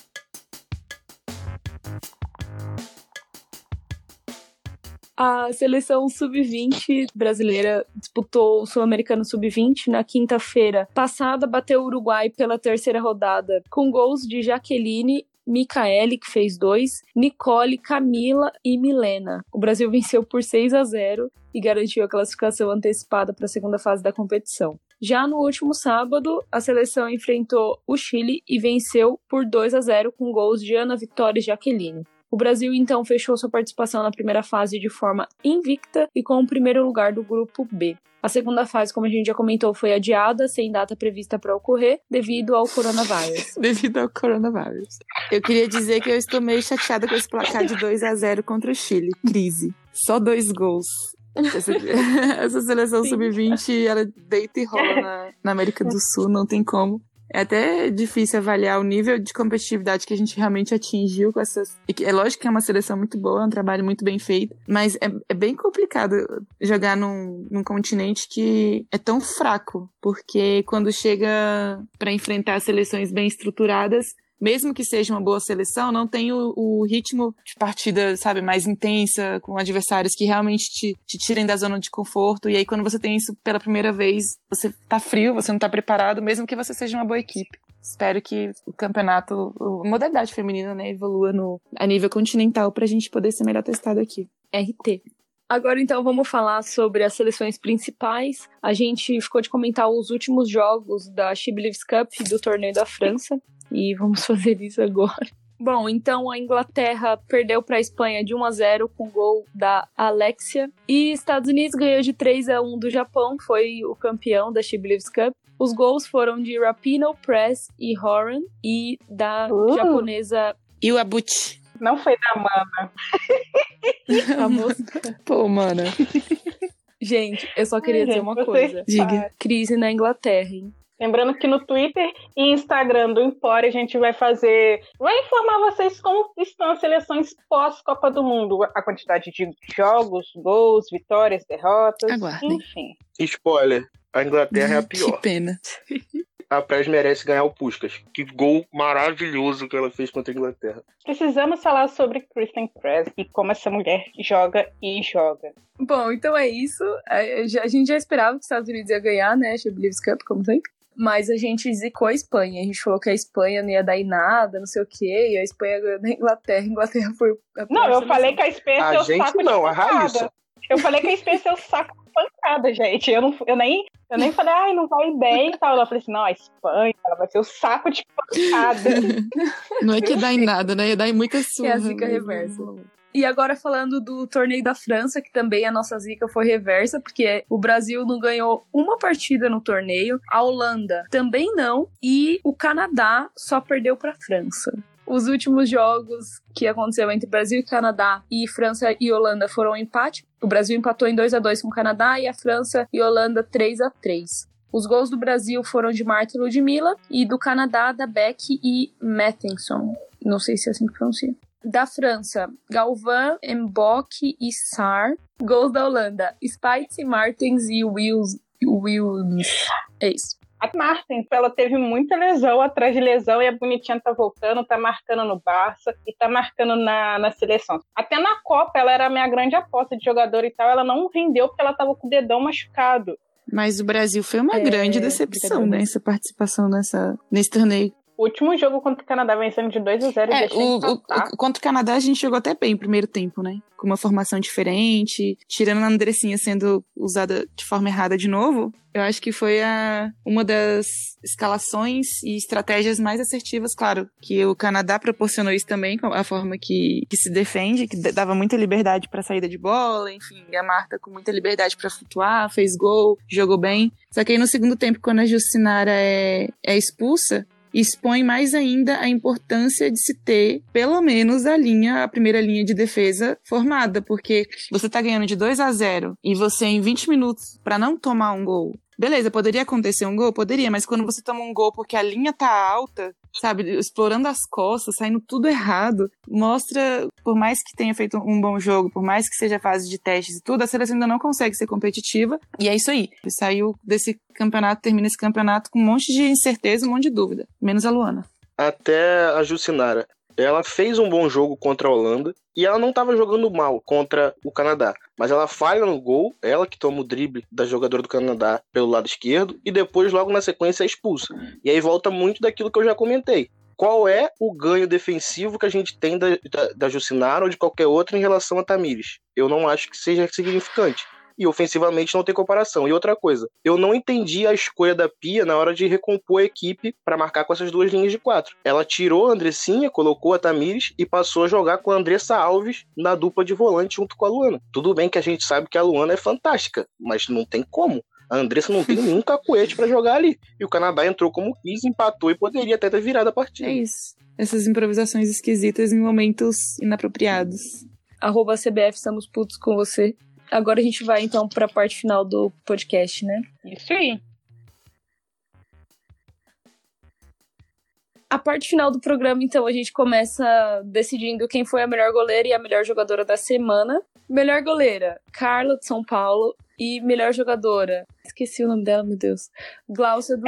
A seleção sub-20 brasileira disputou o Sul-Americano sub-20 na quinta-feira passada, bateu o Uruguai pela terceira rodada com gols de Jaqueline Micaele, que fez dois, Nicole, Camila e Milena. O Brasil venceu por 6 a 0 e garantiu a classificação antecipada para a segunda fase da competição. Já no último sábado, a seleção enfrentou o Chile e venceu por 2 a 0 com gols de Ana Vitória e Jaqueline. O Brasil então fechou sua participação na primeira fase de forma invicta e com o primeiro lugar do grupo B. A segunda fase, como a gente já comentou, foi adiada, sem data prevista para ocorrer, devido ao coronavírus. devido ao coronavírus. Eu queria dizer que eu estou meio chateada com esse placar de 2 a 0 contra o Chile. Crise. Só dois gols. Essa, essa seleção sub-20, ela deita e rola na, na América do Sul, não tem como. É até difícil avaliar o nível de competitividade que a gente realmente atingiu com essas. É lógico que é uma seleção muito boa, é um trabalho muito bem feito, mas é, é bem complicado jogar num, num continente que é tão fraco, porque quando chega para enfrentar seleções bem estruturadas, mesmo que seja uma boa seleção, não tem o, o ritmo de partida, sabe, mais intensa, com adversários que realmente te, te tirem da zona de conforto. E aí, quando você tem isso pela primeira vez, você tá frio, você não tá preparado, mesmo que você seja uma boa equipe. Espero que o campeonato, a modalidade feminina, né, evolua no, a nível continental pra gente poder ser melhor testado aqui. RT. Agora então vamos falar sobre as seleções principais. A gente ficou de comentar os últimos jogos da She Believes Cup do torneio da França e vamos fazer isso agora. Bom, então a Inglaterra perdeu para a Espanha de 1 a 0 com gol da Alexia e Estados Unidos ganhou de 3 a 1 do Japão, foi o campeão da She Believes Cup. Os gols foram de Rapino, Press e Horan e da Uh. japonesa Iwabuchi. Não foi da Mana. a moça. Pô, mana. Gente, eu só queria Ai, dizer gente, uma coisa. Diga. Crise na Inglaterra, hein? Lembrando que no Twitter e Instagram do Empório a gente vai fazer. Vai informar vocês como estão as seleções pós-Copa do Mundo. A quantidade de jogos, gols, vitórias, derrotas. Aguardem. Enfim. Spoiler. A Inglaterra é a Que pior. pena. A Prez merece ganhar o Puskas. Que gol maravilhoso que ela fez contra a Inglaterra. Precisamos falar sobre Kristen Press e como essa mulher joga e joga. Bom, então é isso. A a gente já esperava que os Estados Unidos ia ganhar, né? She Believes Cup, como sempre. Mas a gente zicou a Espanha. A gente falou que a Espanha não ia dar em nada, não sei o quê. E a Espanha ganhou da Inglaterra. A Inglaterra foi a Não, eu falei que a Espanha é A seu gente saco não, de a Raíssa. pancada. Eu falei que a Espanha é seu saco de pancada, gente. Eu, não, eu, nem, eu nem falei, ai, não vai bem e tal. Eu falei assim, não, a Espanha ela vai ser o saco de pancada. Não é que dá em nada, né? Dá em muita surra. É a zica reversa. E agora falando do torneio da França, que também a nossa zica foi reversa, porque o Brasil não ganhou uma partida no torneio, a Holanda também não, e o Canadá só perdeu para a França. Os últimos jogos que aconteceu entre Brasil e Canadá e França e Holanda foram um empate. O Brasil empatou em 2 a 2 com o Canadá e a França e Holanda 3 a 3. Os gols do Brasil foram de Marta Ludmilla e do Canadá da Beck e Mattinson. Não sei se é assim que pronuncia. Da França, Galvin, Mbok e Sar. Gols da Holanda, Spites, Martens e Wills. Wills. É isso. A Martins, ela teve muita lesão atrás de lesão e a bonitinha tá voltando, tá marcando no Barça e tá marcando na, na seleção. Até na Copa ela era a minha grande aposta de jogador e tal, ela não rendeu porque ela tava com o dedão machucado. Mas o Brasil foi uma É, grande decepção, né? Essa participação nessa, nesse torneio. O último jogo contra o Canadá vencendo de 2 a 0 e É, o, o- contra o Canadá a gente jogou até bem no primeiro tempo, né? Com uma formação diferente, tirando a Andressinha sendo usada de forma errada de novo. Eu acho que foi a, uma das escalações e estratégias mais assertivas, claro. Que o Canadá proporcionou isso também, com a forma que, que se defende, que dava muita liberdade para saída de bola, enfim, a Marta com muita liberdade para flutuar, fez gol, jogou bem. Só que aí no segundo tempo, quando a Jucinara é, é expulsa, expõe mais ainda a importância de se ter, pelo menos, a linha, a primeira linha de defesa formada, porque você tá ganhando de 2 a 0 e você em 20 minutos para não tomar um gol. Beleza, poderia acontecer um gol? Poderia, mas quando você toma um gol porque a linha tá alta, sabe, explorando as costas, saindo tudo errado, mostra, por mais que tenha feito um bom jogo, por mais que seja fase de testes e tudo, a seleção ainda não consegue ser competitiva. E é isso aí. Saiu desse campeonato, termina esse campeonato com um monte de incerteza, um monte de dúvida. Menos a Luana. Até a Jucinara. Ela fez um bom jogo contra a Holanda e ela não estava jogando mal contra o Canadá. Mas ela falha no gol, ela que toma o drible da jogadora do Canadá pelo lado esquerdo e depois, logo na sequência, é expulsa. E aí volta muito daquilo que eu já comentei. Qual é o ganho defensivo que a gente tem da, da, da Jucinara ou de qualquer outra em relação a Tamires? Eu não acho que seja significante. E ofensivamente não tem comparação. E outra coisa, eu não entendi a escolha da Pia na hora de recompor a equipe para marcar com essas duas linhas de quatro. Ela tirou a Andressinha, colocou a Tamires e passou a jogar com a Andressa Alves na dupla de volante junto com a Luana. Tudo bem que a gente sabe que a Luana é fantástica, mas não tem como. A Andressa não tem nenhum cacuete para jogar ali. E o Canadá entrou como quis, empatou e poderia até ter virado a partida. É isso. Essas improvisações esquisitas em momentos inapropriados. Arroba CBF, estamos putos com você. Agora a gente vai então para a parte final do podcast, né? Isso aí. A parte final do programa, então, a gente começa decidindo quem foi a melhor goleira e a melhor jogadora da semana. Melhor goleira, Carla de São Paulo. E melhor jogadora, esqueci o nome dela, meu Deus. Glaucia do,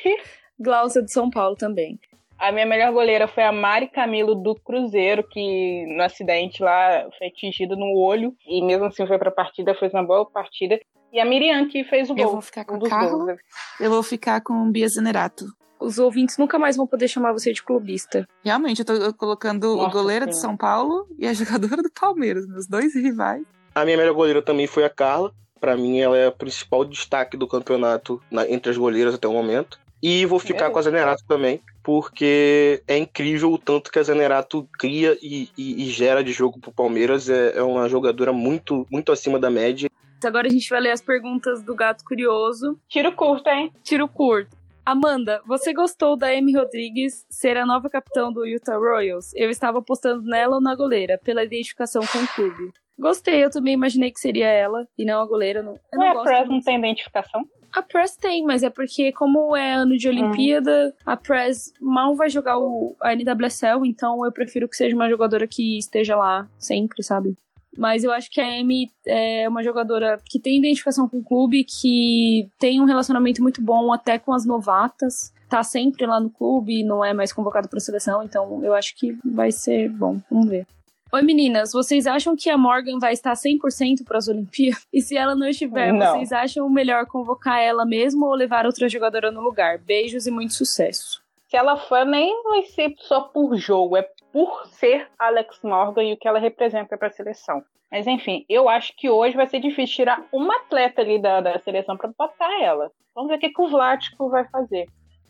Glaucia de São Paulo também. A minha melhor goleira foi a Mari Camilo do Cruzeiro, que no acidente lá foi atingida no olho e mesmo assim foi pra partida, fez uma boa partida. E a Miriam que fez o gol. Eu vou ficar com um a Carla. gols. Eu vou ficar com Bia Zenerato. Os ouvintes nunca mais vão poder chamar você de clubista. Realmente, eu tô colocando o Nossa goleiro de. São Paulo e a jogadora do Palmeiras, meus dois rivais. A minha melhor goleira também foi a Carla. Pra mim, ela é o principal destaque do campeonato na- entre as goleiras até o momento. E vou ficar Meu com a Zenerato também, porque é incrível o tanto que a Zenerato cria e, e- e gera de jogo pro Palmeiras. É, é uma jogadora muito, muito acima da média. Agora a gente vai ler as perguntas do Gato Curioso. Tiro curto, hein? Tiro curto. Amanda, você gostou da Amy Rodrigues ser a nova capitã do Utah Royals? Eu estava apostando nela ou na goleira, pela identificação com o clube. Gostei, eu também imaginei que seria ela e não a goleira. Não, eu Ué, não a gosto Press muito. não tem identificação? A Press tem, mas é porque, como é ano de Olimpíada, a Press mal vai jogar o, a NWSL, então eu prefiro que seja uma jogadora que esteja lá sempre, sabe? Mas eu acho que a Amy é uma jogadora que tem identificação com o clube, que tem um relacionamento muito bom até com as novatas. Tá sempre lá no clube, não é mais convocado pra seleção, então eu acho que vai ser bom. Vamos ver. Oi meninas, vocês acham que a Morgan vai estar 100% para as Olimpíadas? E se ela não estiver, Não. vocês acham melhor convocar ela mesmo ou levar outra jogadora no lugar? Beijos e muito sucesso. Se ela for, nem vai ser só por jogo, é por ser Alex Morgan e o que ela representa para a seleção. Mas enfim, eu acho que hoje vai ser difícil tirar uma atleta ali da, da seleção para botar ela. Vamos ver o que, que o Vlático vai fazer.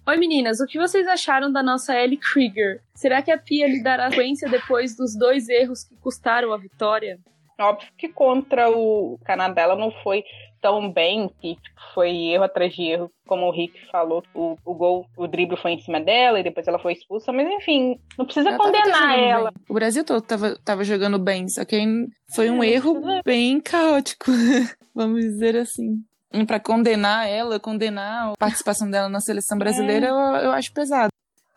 Oi meninas, o que vocês acharam da nossa Ellie Krieger? Será que a Pia lhe dará sequência depois dos dois erros que custaram a vitória? Óbvio que contra o Canadá ela não foi tão bem, que tipo, foi erro atrás de erro, como o Rick falou. O, o gol, o drible foi em cima dela e depois ela foi expulsa, mas enfim, não precisa Ela condenar ela. bem. O Brasil todo tava, tava jogando bem, só que foi um É, erro precisa- bem caótico, vamos dizer assim. E pra condenar ela, condenar a participação dela na seleção brasileira, eu, eu acho pesado.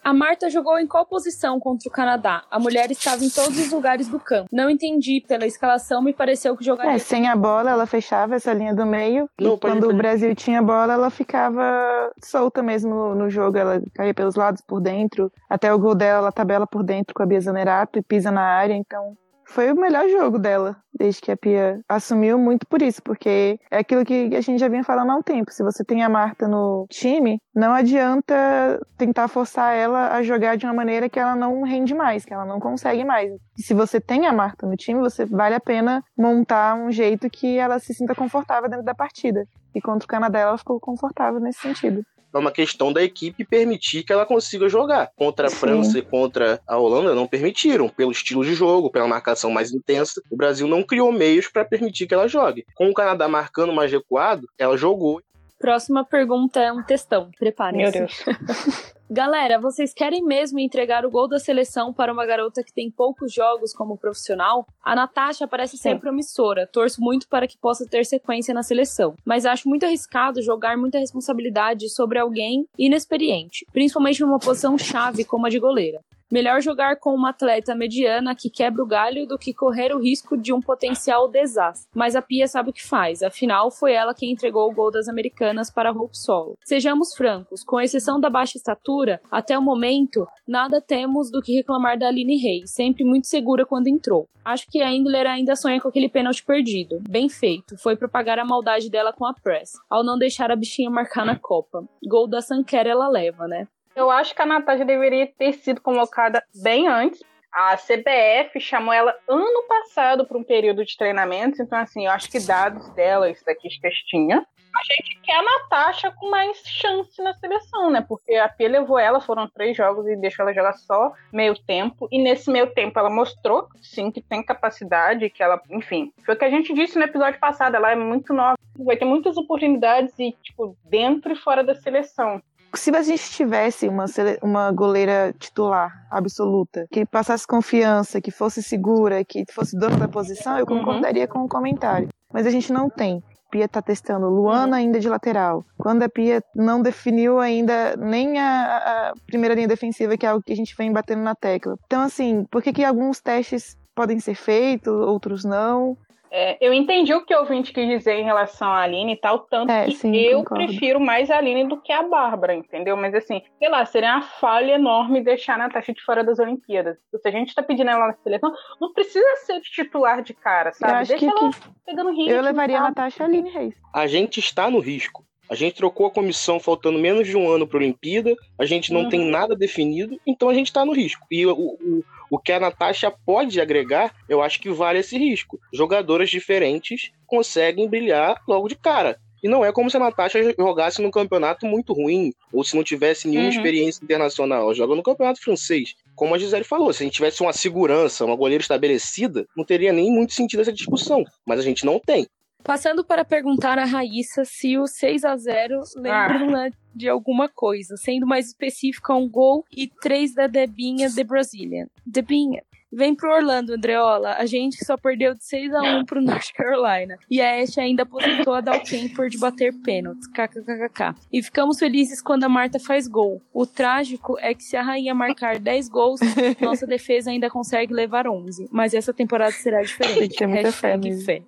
A Marta jogou em qual posição contra o Canadá? A mulher estava em todos os lugares do campo. Não entendi pela escalação, me pareceu que jogaria. É, sem a bola, ela fechava essa linha do meio. Não, e quando ir, o. Brasil tinha bola, ela ficava solta mesmo no jogo. Ela caía pelos lados, por dentro. Até o gol dela, ela tabela por dentro com a Bia Zanerato e pisa na área. Então, foi o melhor jogo dela, desde que a Pia assumiu muito por isso, porque é aquilo que a gente já vinha falando há um tempo. Se você tem a Marta no time, não adianta tentar forçar ela a jogar de uma maneira que ela não rende mais, que ela não consegue mais. E se você tem a Marta no time, você vale a pena montar um jeito que ela se sinta confortável dentro da partida. E contra o Canadá ela ficou confortável nesse sentido. É uma questão da equipe permitir que ela consiga jogar. Contra a Sim. França e contra a Holanda não permitiram, pelo estilo de jogo, pela marcação mais intensa. O Brasil não criou meios para permitir que ela jogue. Com o Canadá marcando mais recuado, ela jogou. Próxima pergunta é um textão. Preparem-se. Meu Deus. Galera, vocês querem mesmo entregar o gol da seleção para uma garota que tem poucos jogos como profissional? A Natasha parece ser Sim. promissora, torço muito para que possa ter sequência na seleção, mas acho muito arriscado jogar muita responsabilidade sobre alguém inexperiente, principalmente numa posição chave como a de goleira. Melhor jogar com uma atleta mediana que quebra o galho do que correr o risco de um potencial desastre. Mas a Pia sabe o que faz, afinal foi ela quem entregou o gol das americanas para Hope Solo. Sejamos francos, com exceção da baixa estatura, até o momento, nada temos do que reclamar da Aline Reis, sempre muito segura quando entrou. Acho que a Engler ainda sonha com aquele pênalti perdido. Bem feito, foi propagar a maldade dela com a Press, ao não deixar a bichinha marcar na Copa. Gol da Sanquer ela leva, né? Eu acho que a Natasha deveria ter sido convocada bem antes. A CBF chamou ela ano passado para um período de treinamentos, então assim, eu acho que dados dela, estatísticas tinha. A gente quer a Natasha com mais chance na seleção, né? Porque a Pia levou ela, foram três jogos e deixou ela jogar só meio tempo. E nesse meio tempo ela mostrou, sim, que tem capacidade, que ela, enfim. Foi o que a gente disse no episódio passado, ela é muito nova, vai ter muitas oportunidades e, tipo, dentro e fora da seleção. Se a gente tivesse uma, uma goleira titular absoluta, que passasse confiança, que fosse segura, que fosse dona da posição, eu Uhum. concordaria com o comentário. Mas a gente não tem. Pia tá testando Luana ainda de lateral. Quando a Pia não definiu ainda nem a, a primeira linha defensiva, que é algo que a gente vem batendo na tecla. Então, assim, por que, que alguns testes podem ser feitos, outros não. É, eu entendi o que o ouvinte quis dizer em relação à Aline e tal, tanto É, que sim, eu concordo. prefiro mais a Aline do que a Bárbara, entendeu? Mas assim, sei lá, seria uma falha enorme deixar a Natasha de fora das Olimpíadas. Se a gente tá pedindo ela na seleção, não precisa ser titular de cara, sabe? Deixa que, ela que pegando ritmo. eu levaria a? Natasha Aline Reis. A gente está no risco. A gente trocou a comissão faltando menos de um ano para a Olimpíada, a gente não Uhum. tem nada definido, então a gente está no risco. E o, o, o que a Natasha pode agregar, eu acho que vale esse risco. Jogadoras diferentes conseguem brilhar logo de cara. E não é como se a Natasha jogasse num campeonato muito ruim, ou se não tivesse nenhuma Uhum. experiência internacional. Ela joga no campeonato francês. Como a Gisele falou, se a gente tivesse uma segurança, uma goleira estabelecida, não teria nem muito sentido essa discussão. Mas a gente não tem. Passando para perguntar a Raíssa se o 6 a 0 lembram né, de alguma coisa, sendo mais específico, um gol e três da Debinha de Brazilian. Debinha, vem pro Orlando, Andreola. A gente só perdeu de 6 a 1 pro North Carolina. E a Ash ainda aposentou a Daltemper de bater pênaltis. KKKK. E ficamos felizes quando a Marta faz gol. O trágico é que se a rainha marcar 10 gols, nossa defesa ainda consegue levar 11. Mas essa temporada será diferente. Tem muita fé fé.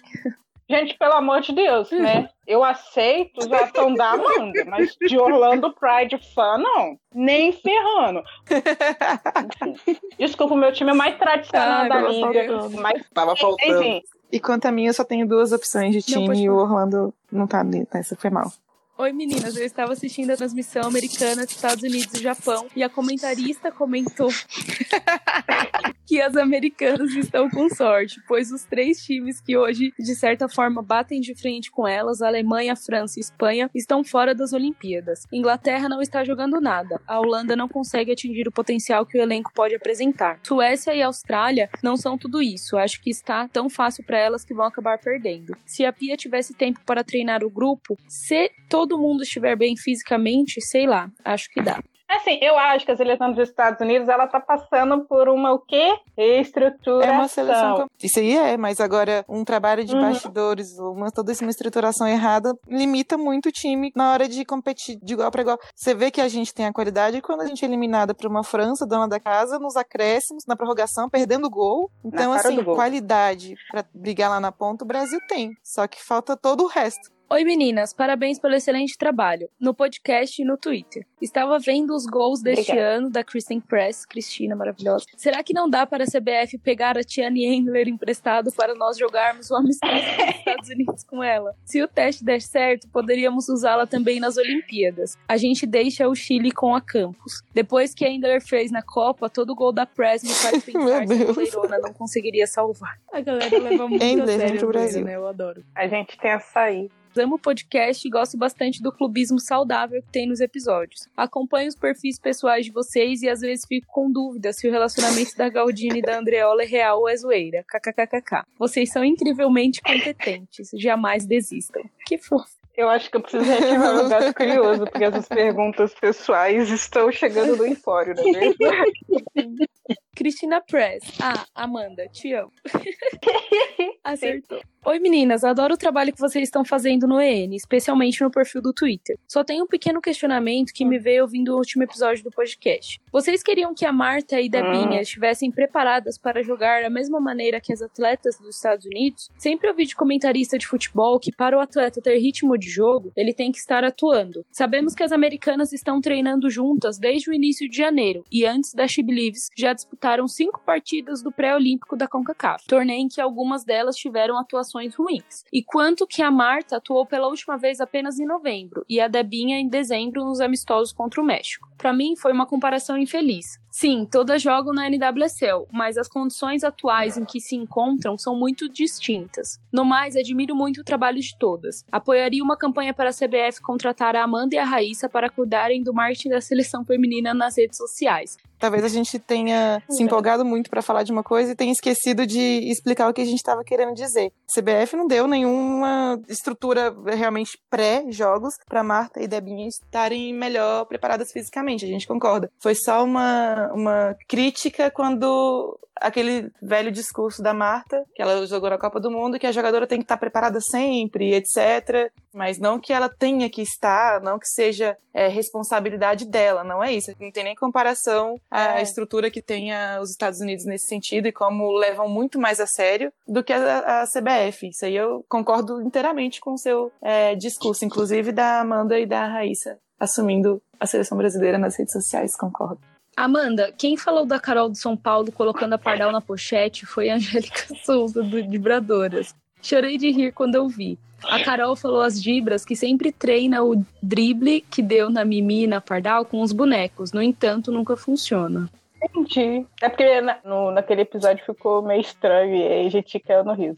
Gente, pelo amor de Deus, né? Eu aceito os ação da Amanda, mas de Orlando Pride fã, não. Nem ferrando. Desculpa, o meu time é mais tradicional Ai, da liga. Mas, Tava faltando. enfim, E quanto a mim, eu só tenho duas opções de Não, time pode e o. Orlando não tá nessa, foi mal. Oi meninas, eu estava assistindo a transmissão americana dos Estados Unidos e Japão e a comentarista comentou que as americanas estão com sorte, pois os três times que hoje, de certa forma, batem de frente com elas, Alemanha, França e Espanha, estão fora das Olimpíadas. Inglaterra não está jogando nada. A Holanda não consegue atingir o potencial que o elenco pode apresentar. Suécia e Austrália não são tudo isso. Acho que está tão fácil para elas que vão acabar perdendo. Se a Pia tivesse tempo para treinar o grupo, se todo mundo estiver bem fisicamente, sei lá, acho que dá. Assim, eu acho que a seleção dos Estados Unidos, ela tá passando por uma o quê? Reestruturação. É uma seleção. Isso aí é, mas agora um trabalho de Uhum. bastidores, uma, toda essa uma estruturação errada, limita muito o time na hora de competir de igual para igual. Você vê que a gente tem a qualidade quando a gente é eliminada por uma França, dona da casa, nos acréscimos, na prorrogação, perdendo o gol. Então, assim, qualidade para brigar lá na ponta, o Brasil tem. Só que falta todo o resto. Oi meninas, parabéns pelo excelente trabalho, no podcast e no Twitter. Estava vendo os gols deste Obrigada. ano da Kristen Press, Cristina maravilhosa. Será que não dá para a CBF pegar a Tiane Endler emprestado para nós jogarmos o amistoso dos Estados Unidos com ela? Se o teste der certo, poderíamos usá-la também nas Olimpíadas. A gente deixa o Chile com a Campos. Depois que a Endler fez na Copa, todo gol da Press me faz pensar que a Deus. goleirona não conseguiria salvar. A galera leva muito a sério zoeira, Brasil. né? Eu adoro. A gente tem essa aí. Amo o podcast e gosto bastante do clubismo saudável que tem nos episódios. Acompanho os perfis pessoais de vocês e às vezes fico com dúvida se o relacionamento da Galdina e da Andreola é real ou é zoeira. KKKKK. Vocês são incrivelmente competentes. Jamais desistam. Que fofo. Eu acho que eu preciso reativar meu gato curioso, porque essas perguntas pessoais estão chegando no empório, não é verdade? Cristina Press. Ah, Amanda, te amo. Acertou. Oi meninas, adoro o trabalho que vocês estão fazendo no EN, especialmente no perfil do Twitter. Só tem um pequeno questionamento que me veio ouvindo o último episódio do podcast. Vocês queriam que a Marta e Debinha estivessem preparadas para jogar da mesma maneira que as atletas dos Estados Unidos? Sempre ouvi de comentarista de futebol que para o atleta ter ritmo de jogo, ele tem que estar atuando. Sabemos que as americanas estão treinando juntas desde o início de janeiro e antes da She Believes já disputaram cinco partidas do pré-olímpico da CONCACAF, torneio em que algumas delas tiveram atuações ruins. E quanto que a Marta atuou pela última vez apenas em novembro e a Debinha em dezembro nos amistosos contra o México. Para mim foi uma comparação infeliz. Sim, todas jogam na NWSL, mas as condições atuais em que se encontram são muito distintas. No mais, admiro muito o trabalho de todas. Apoiaria uma campanha para a CBF contratar a Amanda e a Raíssa para cuidarem do marketing da seleção feminina nas redes sociais. Talvez a gente tenha se empolgado muito para falar de uma coisa e tenha esquecido de explicar o que a gente estava querendo dizer. CBF não deu nenhuma estrutura realmente pré-jogos para Marta e Debinha estarem melhor preparadas fisicamente, a gente concorda. Foi só uma uma, uma crítica quando aquele velho discurso da Marta, que ela jogou na Copa do Mundo, que a jogadora tem que estar preparada sempre, etc. Mas não que ela tenha que estar, não que seja é, responsabilidade dela, não é isso. Não tem nem comparação à É. estrutura que tem a- os Estados Unidos nesse sentido e como levam muito mais a sério do que a, a CBF. Isso aí eu concordo inteiramente com o seu é, discurso, inclusive da Amanda e da Raíssa assumindo a seleção brasileira nas redes sociais, concordo. Amanda, quem falou da Carol do São Paulo colocando a Pardal na pochete foi a Angélica Souza, do Vibradoras. Chorei de rir quando eu vi. A Carol falou às Dibras que sempre treina o drible que deu na Mimi e na Pardal com os bonecos. No entanto, nunca funciona. Entendi. É porque na- no, naquele episódio ficou meio estranho e aí a gente caiu no riso.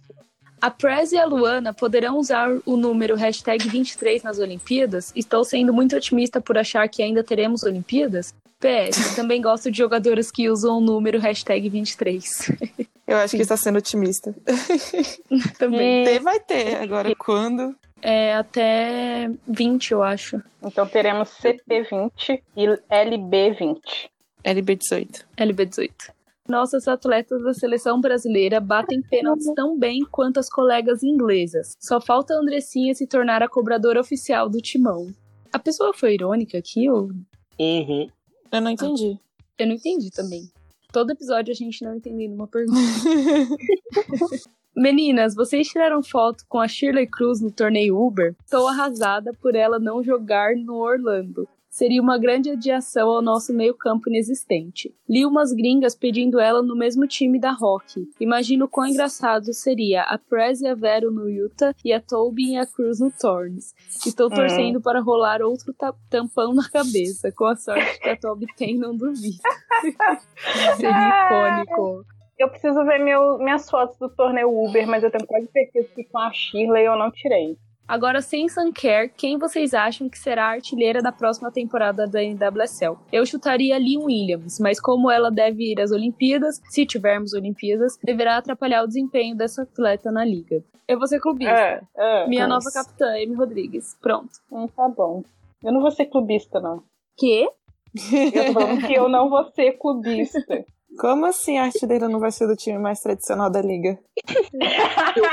A Prez e a Luana poderão usar o número hashtag 23 nas Olimpíadas? Estou sendo muito otimista por achar que ainda teremos Olimpíadas? PS, também gosto de jogadoras que usam o número hashtag 23. Eu acho que está sendo otimista. também. Ter vai ter, agora quando? É até 20, eu acho. Então teremos CP20 e LB20. LB18. LB18. Nossas atletas da seleção brasileira batem pênaltis tão bem quanto as colegas inglesas. Só falta a Andressinha se tornar a cobradora oficial do timão. A pessoa foi irônica aqui ou Uhum. Eu não entendi. Eu não entendi também. Todo episódio a gente não entendendo uma pergunta. Meninas, vocês tiraram foto com a Shirley Cruz no torneio Uber? Estou arrasada por ela não jogar no Orlando. Seria uma grande adiação ao nosso meio-campo inexistente. Li umas gringas pedindo ela no mesmo time da Rock. Imagino quão engraçado seria a Prez e a Vero no Utah e a Tobin e a Cruz no Thorns. Estou torcendo para rolar outro ta- tampão na cabeça, com a sorte que a Toby tem, não duvido. Seria icônico. Eu preciso ver meu, minhas fotos do torneio Uber, mas eu tenho quase certeza que com a Shirley eu não tirei. Agora, sem Sunker, quem vocês acham que será a artilheira da próxima temporada da NWSL? Eu chutaria Lynn Williams, mas como ela deve ir às Olimpíadas, se tivermos Olimpíadas, deverá atrapalhar o desempenho dessa atleta na liga. Eu vou ser clubista. É, é. Minha Nossa. nova capitã, Amy Rodrigues. Pronto. Hum, tá bom. Eu não vou ser clubista, não. Que? Eu tô falando que eu não vou ser clubista. Como assim a artilheira não vai ser do time mais tradicional da liga?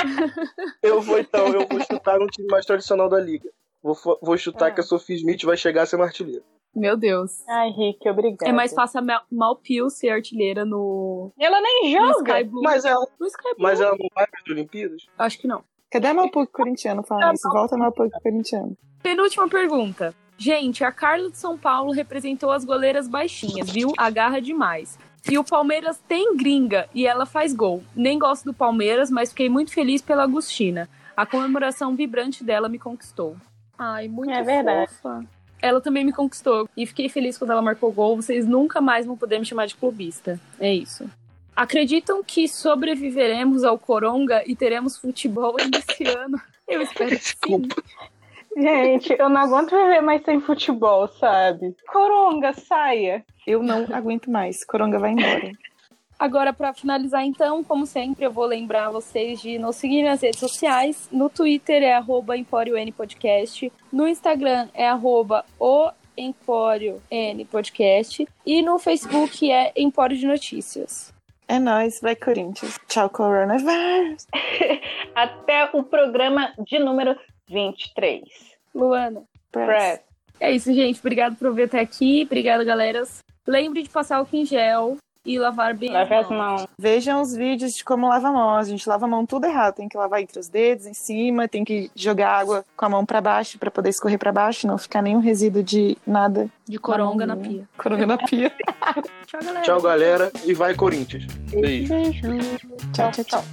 Eu vou então, eu vou chutar no time mais tradicional da liga. Vou, vou chutar Ah. que a Sophie Smith vai chegar a ser uma artilheira. Meu Deus. Ai, Rick, obrigada. É mais fácil a Mal- Malpil ser artilheira no, Ela nem no joga. Sky Blue. Mas ela, No Sky Blue? mas ela não vai para as Olimpíadas? Acho que não. Cadê a Malpuc corintiano falando isso? Volta a Malpuc corintiano. Penúltima pergunta. Gente, a Carla de São Paulo representou as goleiras baixinhas, viu? Agarra demais. E o Palmeiras tem gringa e ela faz gol. Nem gosto do Palmeiras, mas fiquei muito feliz pela Agostina. A comemoração vibrante dela me conquistou. Ai, muito É verdade. fofa. Ela também me conquistou e fiquei feliz quando ela marcou gol. Vocês nunca mais vão poder me chamar de clubista. É isso. Acreditam que sobreviveremos ao Coronga e teremos futebol ainda esse ano? Eu espero que sim. Gente, eu não aguento viver mais sem futebol, sabe? Coronga, saia. Eu não aguento mais. Coronga vai embora. Agora, para finalizar, então, como sempre, eu vou lembrar vocês de nos seguir nas redes sociais. No Twitter é arroba Empório N Podcast. No Instagram é arroba o Empório N Podcast. E no Facebook é Empório de Notícias. É nóis, vai Corinthians. Tchau, coronavírus. Até o programa de número 23. Luana. Press. É isso, gente. Obrigado por ver até aqui. Obrigada, galera. Lembre de passar o em gel e lavar bem Lave as mãos. Vejam os vídeos de como lava a mão. A gente lava a mão tudo errado. Tem que lavar entre os dedos, em cima, tem que jogar água com a mão pra baixo pra poder escorrer pra baixo, não ficar nenhum resíduo de nada. De coronga na mãozinha. pia. Coronga na pia. Tchau, galera. Tchau, galera, e vai Corinthians. Beijo. Beijo. tchau, tchau, tchau.